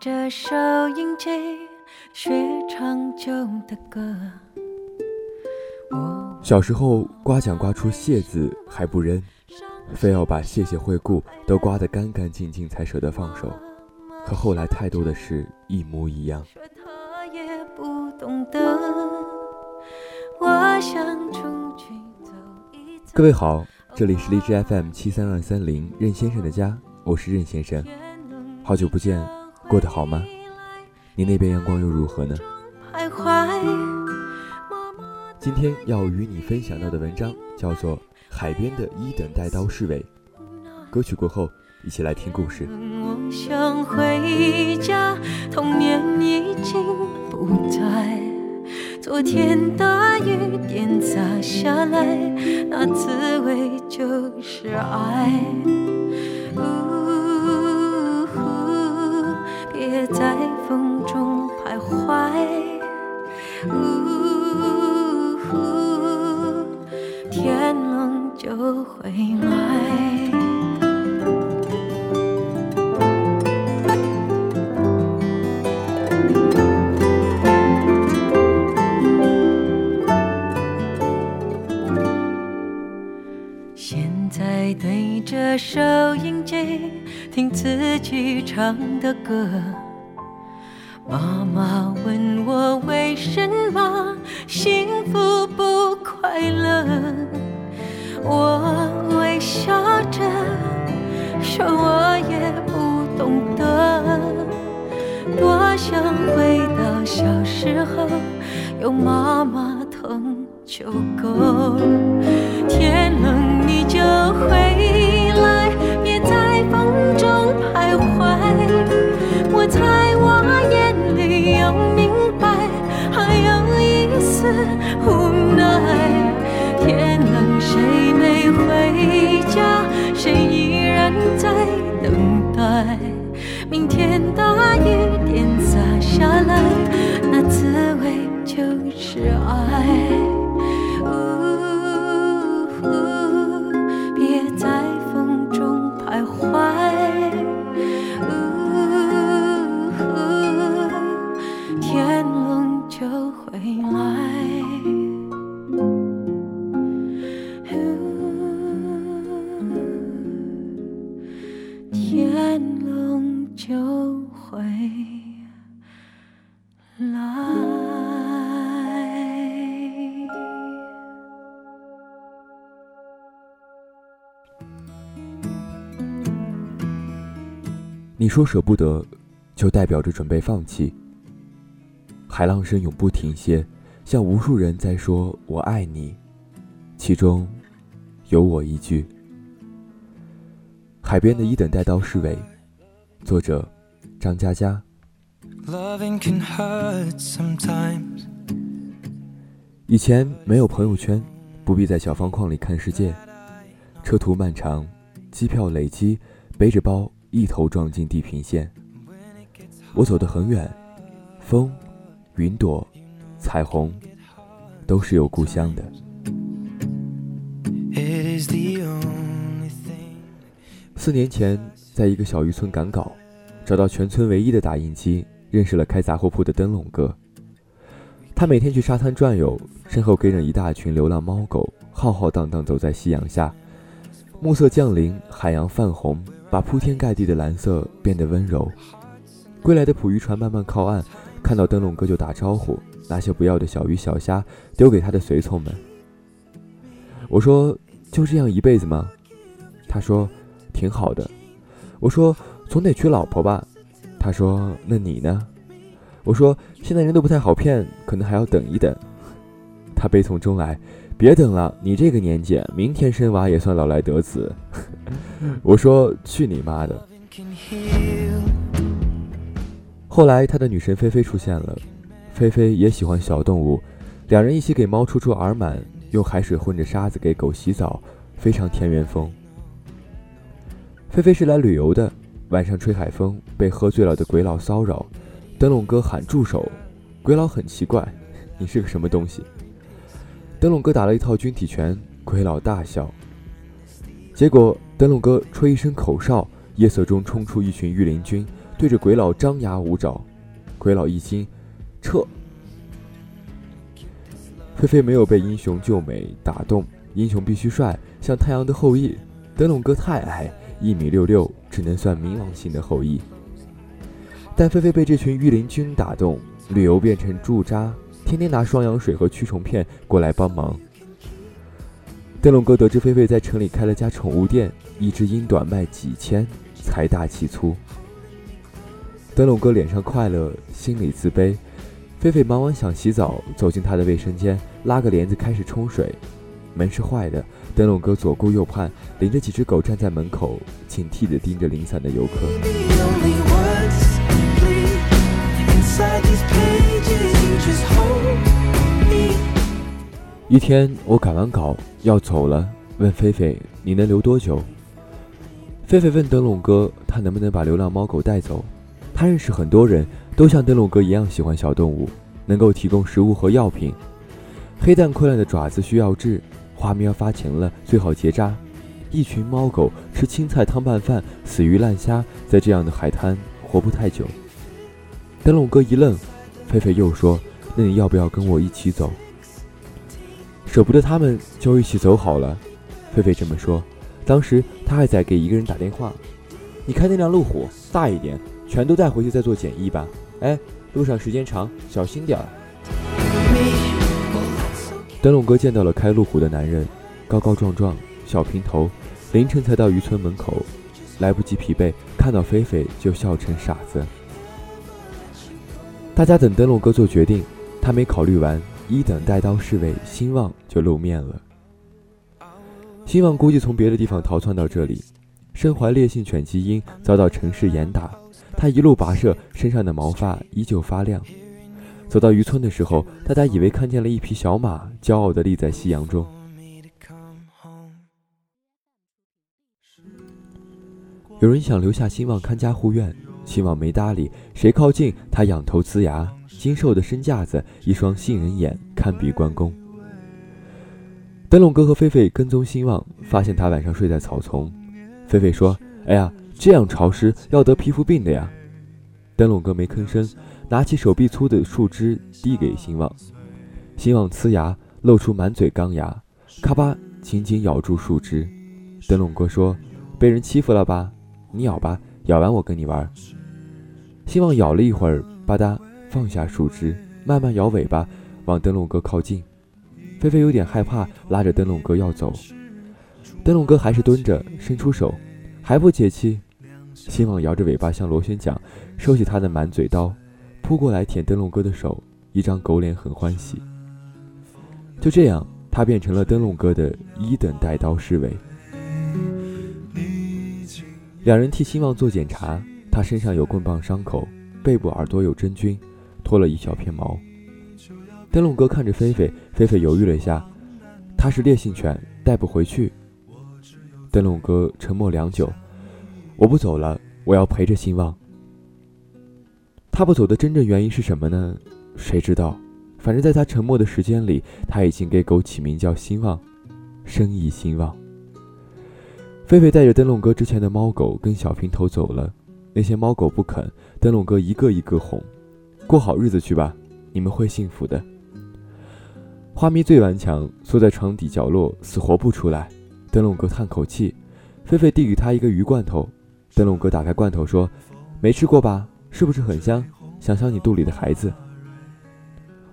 着收音机学唱旧的歌。小时候刮奖刮出“谢”字还不扔，非要把“谢谢惠顾”都刮得干干净净才舍得放手。可后来太多的事一模一样。各位好，这里是荔枝 FM 七三二三零任先生的家，我是任先生。好久不见，过得好吗？你那边阳光又如何呢？今天要与你分享到的文章叫做《海边的一等带刀侍卫》。歌曲过后，一起来听故事。我想回家，童年已经不在。昨天大雨点洒下来，那滋味就是爱。呜天冷就回来。现在对着收音机听自己唱的歌。就会来你说舍不得，就代表着准备放弃。海浪声永不停歇，像无数人在说“我爱你”，其中有我一句。海边的一等带刀侍卫，作者张嘉佳。以前没有朋友圈，不必在小方框里看世界，车途漫长，机票累积，背着包。一头撞进地平线，我走得很远，风、云朵、彩虹，都是有故乡的。四年前，在一个小渔村赶稿，找到全村唯一的打印机，认识了开杂货铺的灯笼哥。他每天去沙滩转悠，身后跟着一大群流浪猫狗，浩浩荡荡走在夕阳下。暮色降临，海洋泛红。把铺天盖地的蓝色变得温柔。归来的捕鱼船慢慢靠岸，看到灯笼哥就打招呼，拿些不要的小鱼小虾丢给他的随从们。我说：“就这样一辈子吗？”他说：“挺好的。”我说：“总得娶老婆吧？”他说：“那你呢？”我说：“现在人都不太好骗，可能还要等一等。”他悲从中来。别等了，你这个年纪，明天生娃也算老来得子。我说去你妈的！后来他的女神菲菲出现了，菲菲也喜欢小动物，两人一起给猫出出耳螨，用海水混着沙子给狗洗澡，非常田园风。菲菲是来旅游的，晚上吹海风，被喝醉了的鬼佬骚扰，灯笼哥喊住手，鬼佬很奇怪，你是个什么东西？灯笼哥打了一套军体拳，鬼佬大笑。结果灯笼哥吹一声口哨，夜色中冲出一群御林军，对着鬼佬张牙舞爪。鬼佬一惊，撤。菲菲没有被英雄救美打动，英雄必须帅，像太阳的后裔。灯笼哥太矮，一米六六，只能算冥王星的后裔。但菲菲被这群御林军打动，旅游变成驻扎，天天拿双氧水和驱虫片过来帮忙。灯笼哥得知菲菲在城里开了家宠物店，一只英短卖几千，财大气粗。灯笼哥脸上快乐，心里自卑。菲菲忙完想洗澡，走进他的卫生间，拉个帘子开始冲水，门是坏的。灯笼哥左顾右盼，领着几只狗站在门口，警惕地盯着零散的游客。一天，我赶完稿要走了，问菲菲：“你能留多久？”菲菲问灯笼哥：“他能不能把流浪猫狗带走？”他认识很多人。都像灯笼哥一样喜欢小动物，能够提供食物和药品。黑蛋困了的爪子需要治，花喵发情了最好结扎。一群猫狗吃青菜汤拌饭，死鱼烂虾，在这样的海滩活不太久。灯笼哥一愣，菲菲又说：“那你要不要跟我一起走？”舍不得他们，就一起走好了。菲菲这么说。当时他还在给一个人打电话：“你开那辆路虎大一点，全都带回去再做检疫吧。”哎，路上时间长，小心点儿。灯笼哥见到了开路虎的男人，高高壮壮，小平头，凌晨才到渔村门口，来不及疲惫，看到菲菲就笑成傻子。大家等灯笼哥做决定，他没考虑完，一等带刀侍卫兴旺就露面了。兴旺估计从别的地方逃窜到这里，身怀烈性犬基因，遭到城市严打。他一路跋涉，身上的毛发依旧发亮。走到渔村的时候，大家以为看见了一匹小马，骄傲地立在夕阳中。有人想留下兴旺看家护院，兴旺没搭理，谁靠近他仰头呲牙，精瘦的身架子，一双杏仁眼，堪比关公。灯笼哥和菲菲跟踪兴旺，发现他晚上睡在草丛。菲菲说：“哎呀。”这样潮湿要得皮肤病的呀！灯笼哥没吭声，拿起手臂粗的树枝递给兴旺。兴旺呲牙，露出满嘴钢牙，咔吧紧紧咬住树枝。灯笼哥说：“被人欺负了吧？你咬吧，咬完我跟你玩。”兴旺咬了一会儿，吧嗒放下树枝，慢慢摇尾巴往灯笼哥靠近。菲菲有点害怕，拉着灯笼哥要走。灯笼哥还是蹲着，伸出手，还不解气。兴旺摇着尾巴向螺旋桨，收起他的满嘴刀，扑过来舔灯笼哥的手，一张狗脸很欢喜。就这样，他变成了灯笼哥的一等带刀侍卫。两人替兴旺做检查，他身上有棍棒伤口，背部、耳朵有真菌，脱了一小片毛。灯笼哥看着菲菲，菲菲犹豫了一下，他是烈性犬，带不回去。灯笼哥沉默良久。我不走了，我要陪着兴旺。他不走的真正原因是什么呢？谁知道？反正在他沉默的时间里，他已经给狗起名叫兴旺，生意兴旺。菲菲带着灯笼哥之前的猫狗跟小平头走了，那些猫狗不肯，灯笼哥一个一个哄，过好日子去吧，你们会幸福的。花咪最顽强，缩在床底角落，死活不出来。灯笼哥叹口气，菲菲递给他一个鱼罐头。灯笼哥打开罐头说：“没吃过吧？是不是很香？想想你肚里的孩子。”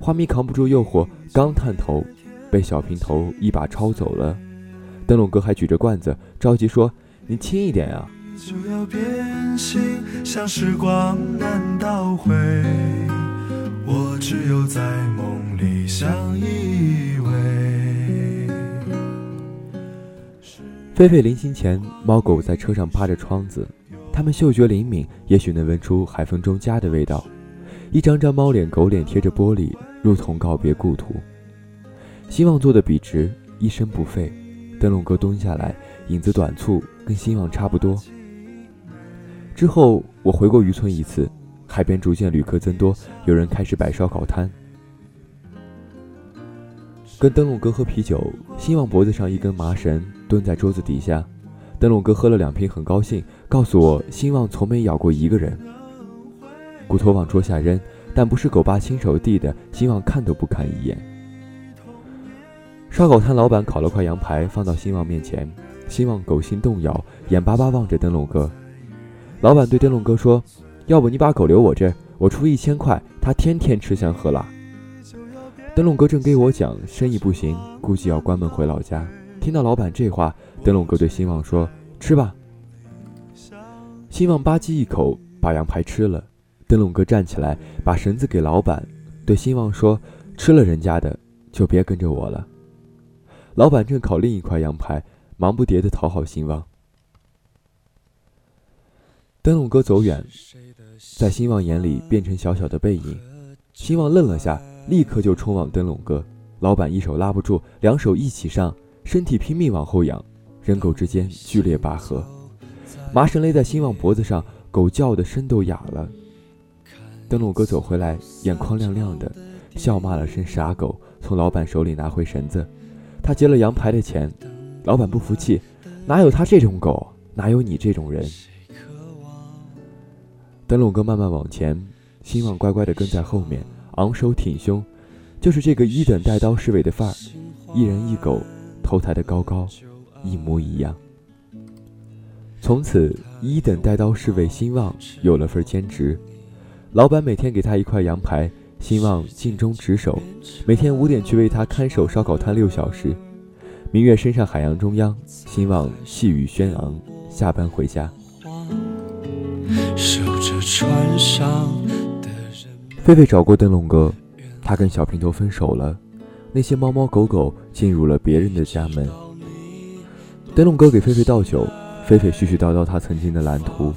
花咪扛不住诱惑，刚探头，被小平头一把抄走了。灯笼哥还举着罐子，着急说：“你轻一点呀！”菲菲临行前，猫狗在车上趴着窗子，它们嗅觉灵敏，也许能闻出海风中家的味道。一张张猫脸、狗脸贴着玻璃，如同告别故土。希望做的笔直，一声不废。灯笼哥蹲下来，影子短促，跟兴旺差不多。之后我回过渔村一次，海边逐渐旅客增多，有人开始摆烧烤摊。跟灯笼哥喝啤酒，兴旺脖子上一根麻绳，蹲在桌子底下。灯笼哥喝了两瓶，很高兴，告诉我兴旺从没咬过一个人。骨头往桌下扔，但不是狗爸亲手递的，希望看都不看一眼。烧烤摊老板烤了块羊排放到兴旺面前，兴旺狗心动摇，眼巴巴望着灯笼哥。老板对灯笼哥说：“要不你把狗留我这，我出一千块，他天天吃香喝辣。”灯笼哥正给我讲生意不行，估计要关门回老家。听到老板这话，灯笼哥对兴旺说：“吃吧。”兴旺吧唧一口把羊排吃了。灯笼哥站起来把绳子给老板，对兴旺说：“吃了人家的，就别跟着我了。”老板正烤另一块羊排，忙不迭地讨好兴旺。灯笼哥走远，在兴旺眼里变成小小的背影。兴旺愣了下，立刻就冲往灯笼哥。老板一手拉不住，两手一起上，身体拼命往后仰，人狗之间剧烈拔河。麻绳勒在兴旺脖子上，狗叫的声都哑了。灯笼哥走回来，眼眶亮亮的，笑骂了声傻狗，从老板手里拿回绳子。他结了羊排的钱，老板不服气，哪有他这种狗，哪有你这种人？灯笼哥慢慢往前，兴旺乖乖地跟在后面，昂首挺胸，就是这个一等带刀侍卫的范儿，一人一狗，头抬得高高，一模一样。从此，一等带刀侍卫兴旺有了份兼职，老板每天给他一块羊排。兴旺尽忠职守，每天五点去为他看守烧烤摊六小时。明月升上海洋中央，兴旺气宇轩昂，下班回家。菲菲找过灯笼哥，他跟小平头分手了，那些猫猫狗狗进入了别人的家门。灯笼哥给菲菲倒酒，菲菲絮絮叨叨他曾经的蓝图，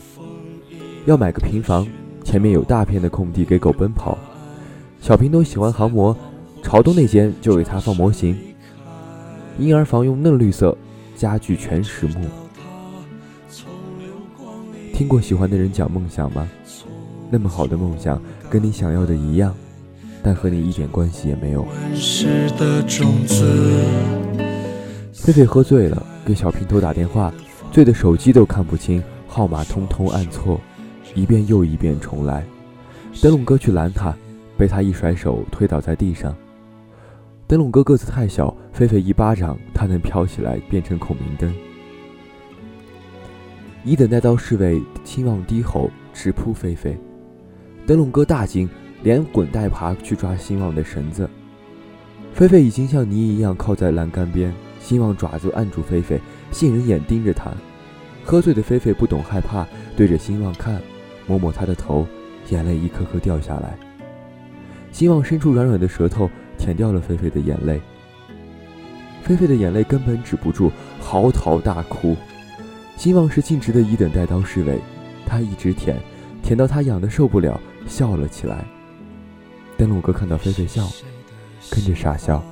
要买个平房，前面有大片的空地给狗奔跑。小平头喜欢航模，朝东那间就给他放模型。婴儿房用嫩绿色，家具全实木。听过喜欢的人讲梦想吗？那么好的梦想，跟你想要的一样，但和你一点关系也没有。菲菲喝醉了，给小平头打电话，醉的手机都看不清，号码通通按错，一遍又一遍重来。灯笼哥去拦他。被他一甩手推倒在地上。灯笼哥个子太小，菲菲一巴掌，他能飘起来变成孔明灯。一等带刀侍卫轻望低吼，直扑菲菲。灯笼哥大惊，连滚带爬去抓兴旺的绳子。菲菲已经像泥一样靠在栏杆边，兴旺爪子按住菲菲，杏仁眼盯着他。喝醉的菲菲不懂害怕，对着兴旺看，摸摸他的头，眼泪一颗颗掉下来。兴旺伸出软软的舌头舔掉了菲菲的眼泪，菲菲的眼泪根本止不住，嚎啕大哭。兴旺是尽职的一等带刀侍卫，他一直舔，舔到他痒的受不了，笑了起来。灯笼哥看到菲菲笑，跟着傻笑。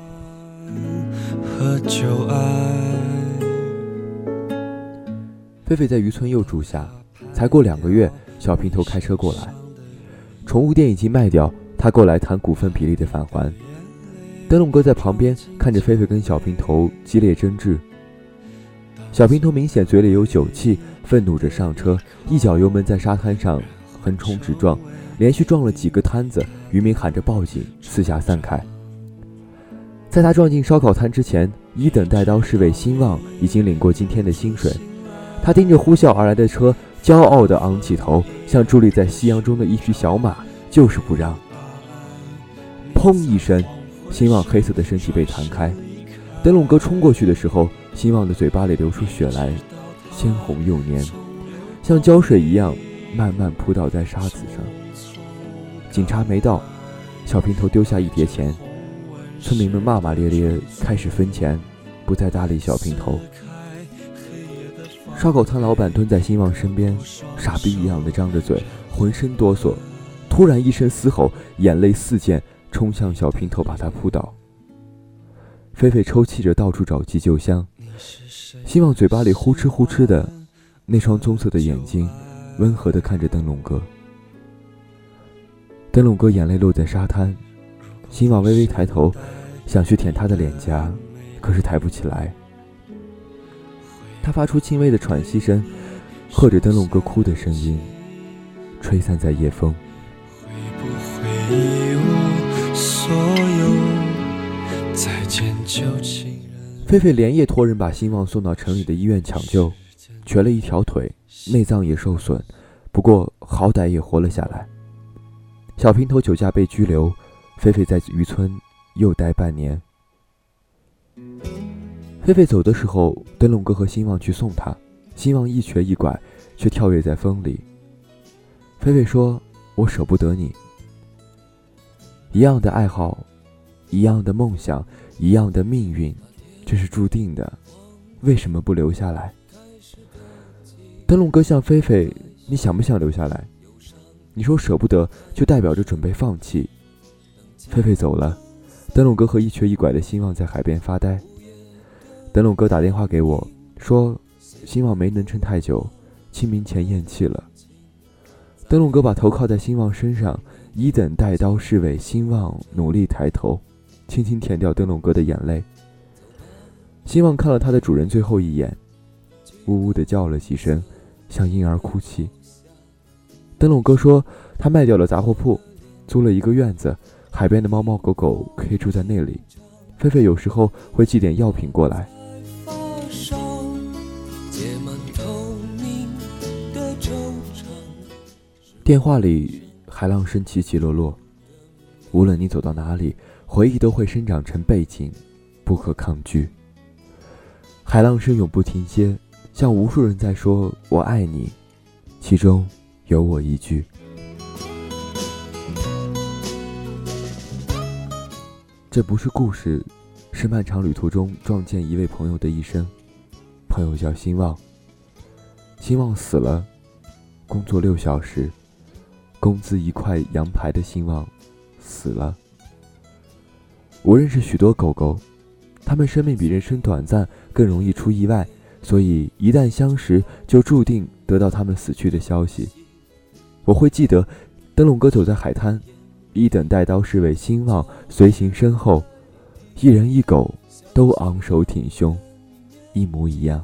喝酒啊菲菲在渔村又住下，才过两个月，小平头开车过来，宠物店已经卖掉。他过来谈股份比例的返还，灯笼哥在旁边看着菲菲跟小平头激烈争执。小平头明显嘴里有酒气，愤怒着上车，一脚油门在沙滩上横冲直撞，连续撞了几个摊子，渔民喊着报警，四下散开。在他撞进烧烤摊之前，一等带刀侍卫兴旺已经领过今天的薪水，他盯着呼啸而来的车，骄傲地昂起头，像伫立在夕阳中的一匹小马，就是不让。砰一声，兴旺黑色的身体被弹开。灯笼哥冲过去的时候，兴旺的嘴巴里流出血来，鲜红又黏，像胶水一样慢慢扑倒在沙子上。警察没到，小平头丢下一叠钱，村民们骂骂咧咧，开始分钱，不再搭理小平头。烧烤摊老板蹲在兴旺身边，傻逼一样的张着嘴，浑身哆嗦。突然一声嘶吼，眼泪四溅。冲向小平头，把他扑倒。菲菲抽泣着，到处找急救箱。希望嘴巴里呼哧呼哧的，那双棕色的眼睛，温和地看着灯笼哥。灯笼哥眼泪落在沙滩，希望微微抬头，想去舔他的脸颊，可是抬不起来。他发出轻微的喘息声，或者灯笼哥哭的声音，吹散在夜风。菲菲连夜托人把兴旺送到城里的医院抢救，瘸了一条腿，内脏也受损，不过好歹也活了下来。小平头酒驾被拘留，菲菲在渔村又待半年。菲菲走的时候，灯笼哥和兴旺去送她，兴旺一瘸一拐，却跳跃在风里。菲菲说：“我舍不得你。”一样的爱好，一样的梦想，一样的命运，这是注定的，为什么不留下来？灯笼哥向菲菲：“你想不想留下来？”你说舍不得，就代表着准备放弃。菲菲走了，灯笼哥和一瘸一拐的兴旺在海边发呆。灯笼哥打电话给我，说兴旺没能撑太久，清明前咽气了。灯笼哥把头靠在兴旺身上。一等带刀侍卫兴旺努力抬头，轻轻舔掉灯笼哥的眼泪。兴旺看了他的主人最后一眼，呜呜的叫了几声，像婴儿哭泣。灯笼哥说他卖掉了杂货铺，租了一个院子，海边的猫猫狗狗可以住在那里。菲菲有时候会寄点药品过来。电话里。海浪声起起落落，无论你走到哪里，回忆都会生长成背景，不可抗拒。海浪声永不停歇，像无数人在说“我爱你”，其中有我一句。这不是故事，是漫长旅途中撞见一位朋友的一生。朋友叫兴旺，兴旺死了，工作六小时。工资一块羊排的兴旺死了。我认识许多狗狗，它们生命比人生短暂，更容易出意外，所以一旦相识，就注定得到它们死去的消息。我会记得，灯笼哥走在海滩，一等带刀侍卫兴旺随行身后，一人一狗都昂首挺胸，一模一样。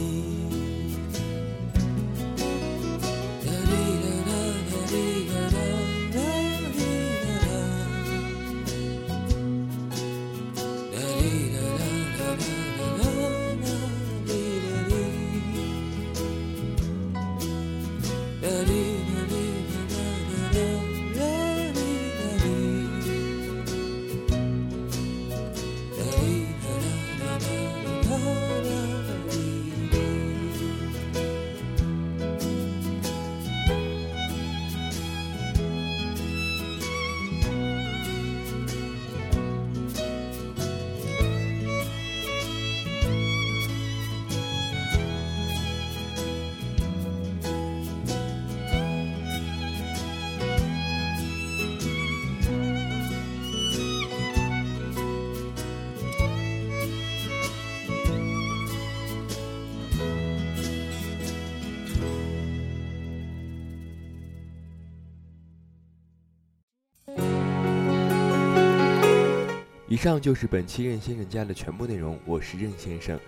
以上就是本期任先生家的全部内容，我是任先生，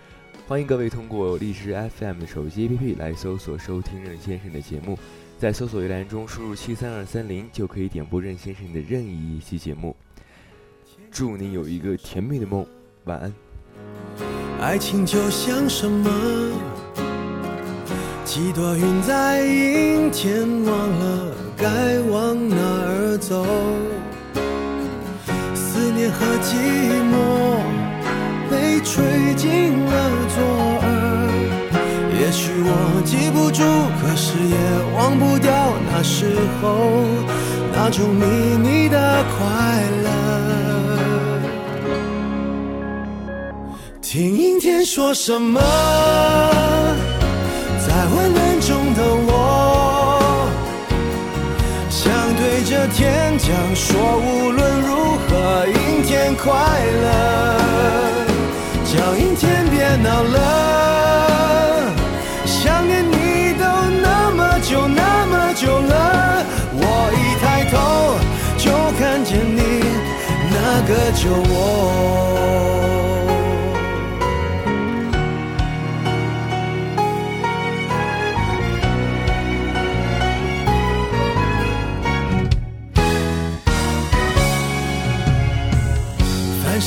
欢迎各位通过荔枝 FM 的手机 APP 来搜索收听任先生的节目，在搜索一栏中输入七三二三零就可以点播任先生的任意一期节目。祝你有一个甜蜜的梦，晚安。爱情就像什么？几朵云在阴天，忘了该往哪儿走。和寂寞被吹进了左耳，也许我记不住，可是也忘不掉那时候那种秘密的快乐。听阴天说什么，在温暖中的我，想对着天讲说，无论如何。快乐叫阴天别闹了想念你都那么久那么久了我一抬头就看见你那个酒窝。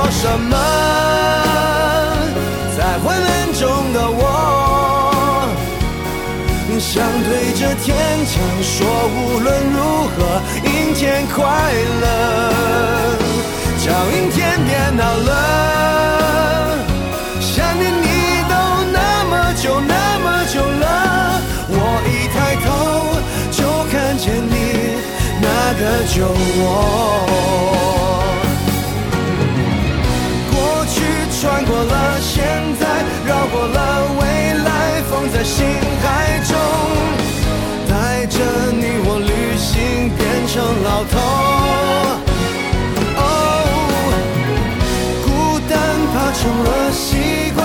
说什么，在昏暗中的我。想对着天讲说，无论如何，阴天快乐。叫阴天别闹了，想念你都那么久那么久了，我一抬头就看见你那个酒窝。穿过了现在，绕过了未来，放在心海中，带着你我旅行，变成老头。哦，孤单怕成了习惯，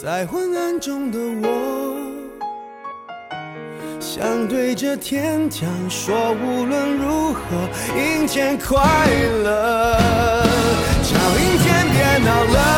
在昏暗中的我想对着天讲说无论如何阴天快乐。叫阴天别闹了。